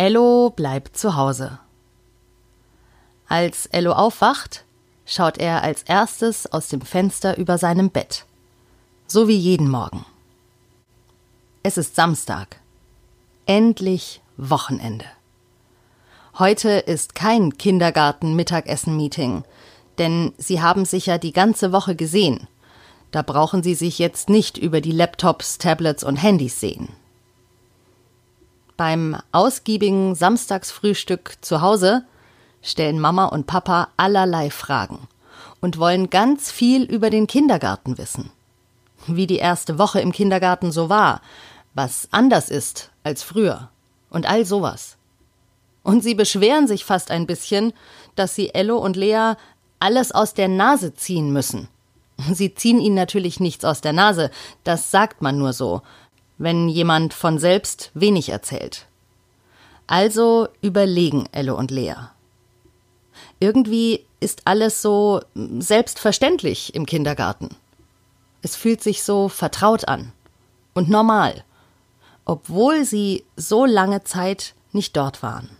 Ello bleibt zu Hause. Als Ello aufwacht, schaut er als erstes aus dem Fenster über seinem Bett. So wie jeden Morgen. Es ist Samstag. Endlich Wochenende. Heute ist kein Kindergarten-Mittagessen-Meeting, denn Sie haben sich ja die ganze Woche gesehen. Da brauchen Sie sich jetzt nicht über die Laptops, Tablets und Handys sehen. Beim ausgiebigen Samstagsfrühstück zu Hause stellen Mama und Papa allerlei Fragen und wollen ganz viel über den Kindergarten wissen. Wie die erste Woche im Kindergarten so war, was anders ist als früher und all sowas. Und sie beschweren sich fast ein bisschen, dass sie Ello und Lea alles aus der Nase ziehen müssen. Sie ziehen ihnen natürlich nichts aus der Nase, das sagt man nur so, wenn jemand von selbst wenig erzählt. Also überlegen Elle und Lea. Irgendwie ist alles so selbstverständlich im Kindergarten. Es fühlt sich so vertraut an und normal, obwohl sie so lange Zeit nicht dort waren.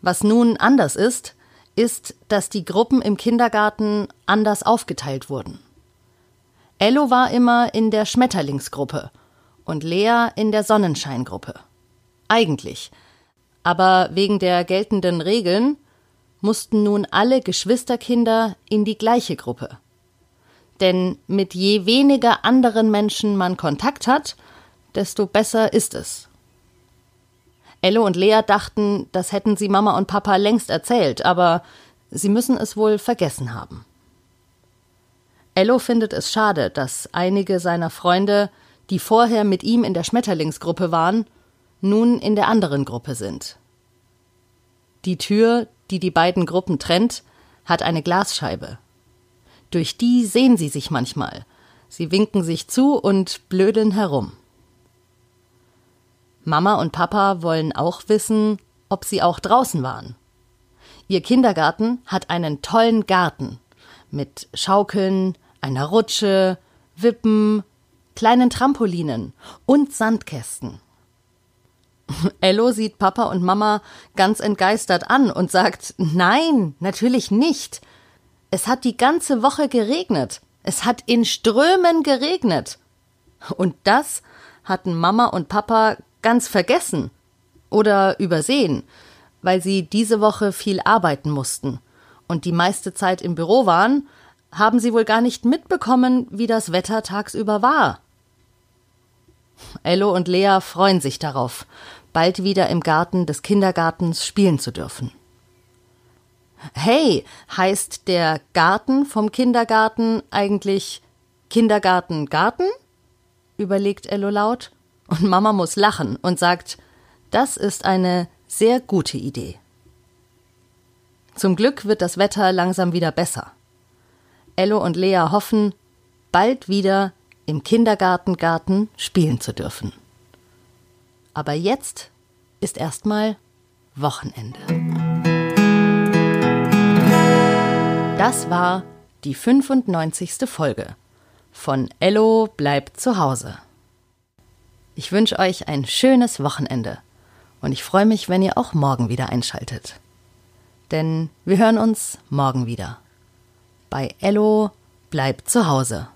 Was nun anders ist, ist, dass die Gruppen im Kindergarten anders aufgeteilt wurden. Ello war immer in der Schmetterlingsgruppe und Lea in der Sonnenscheingruppe. Eigentlich. Aber wegen der geltenden Regeln mussten nun alle Geschwisterkinder in die gleiche Gruppe. Denn mit je weniger anderen Menschen man Kontakt hat, desto besser ist es. Ello und Lea dachten, das hätten sie Mama und Papa längst erzählt, aber sie müssen es wohl vergessen haben. Ello findet es schade, dass einige seiner Freunde, die vorher mit ihm in der Schmetterlingsgruppe waren, nun in der anderen Gruppe sind. Die Tür, die die beiden Gruppen trennt, hat eine Glasscheibe. Durch die sehen sie sich manchmal. Sie winken sich zu und blödeln herum. Mama und Papa wollen auch wissen, ob sie auch draußen waren. Ihr Kindergarten hat einen tollen Garten mit Schaukeln, einer Rutsche, Wippen, kleinen Trampolinen und Sandkästen. Ello sieht Papa und Mama ganz entgeistert an und sagt Nein, natürlich nicht. Es hat die ganze Woche geregnet. Es hat in Strömen geregnet. Und das hatten Mama und Papa ganz vergessen oder übersehen, weil sie diese Woche viel arbeiten mussten und die meiste Zeit im Büro waren haben sie wohl gar nicht mitbekommen, wie das Wetter tagsüber war. Ello und Lea freuen sich darauf, bald wieder im Garten des Kindergartens spielen zu dürfen. Hey, heißt der Garten vom Kindergarten eigentlich Kindergarten Garten? überlegt Ello laut, und Mama muss lachen und sagt, das ist eine sehr gute Idee. Zum Glück wird das Wetter langsam wieder besser. Ello und Lea hoffen, bald wieder im Kindergartengarten spielen zu dürfen. Aber jetzt ist erstmal Wochenende. Das war die 95. Folge von Ello bleibt zu Hause. Ich wünsche euch ein schönes Wochenende und ich freue mich, wenn ihr auch morgen wieder einschaltet. Denn wir hören uns morgen wieder bei Ello bleibt zu Hause.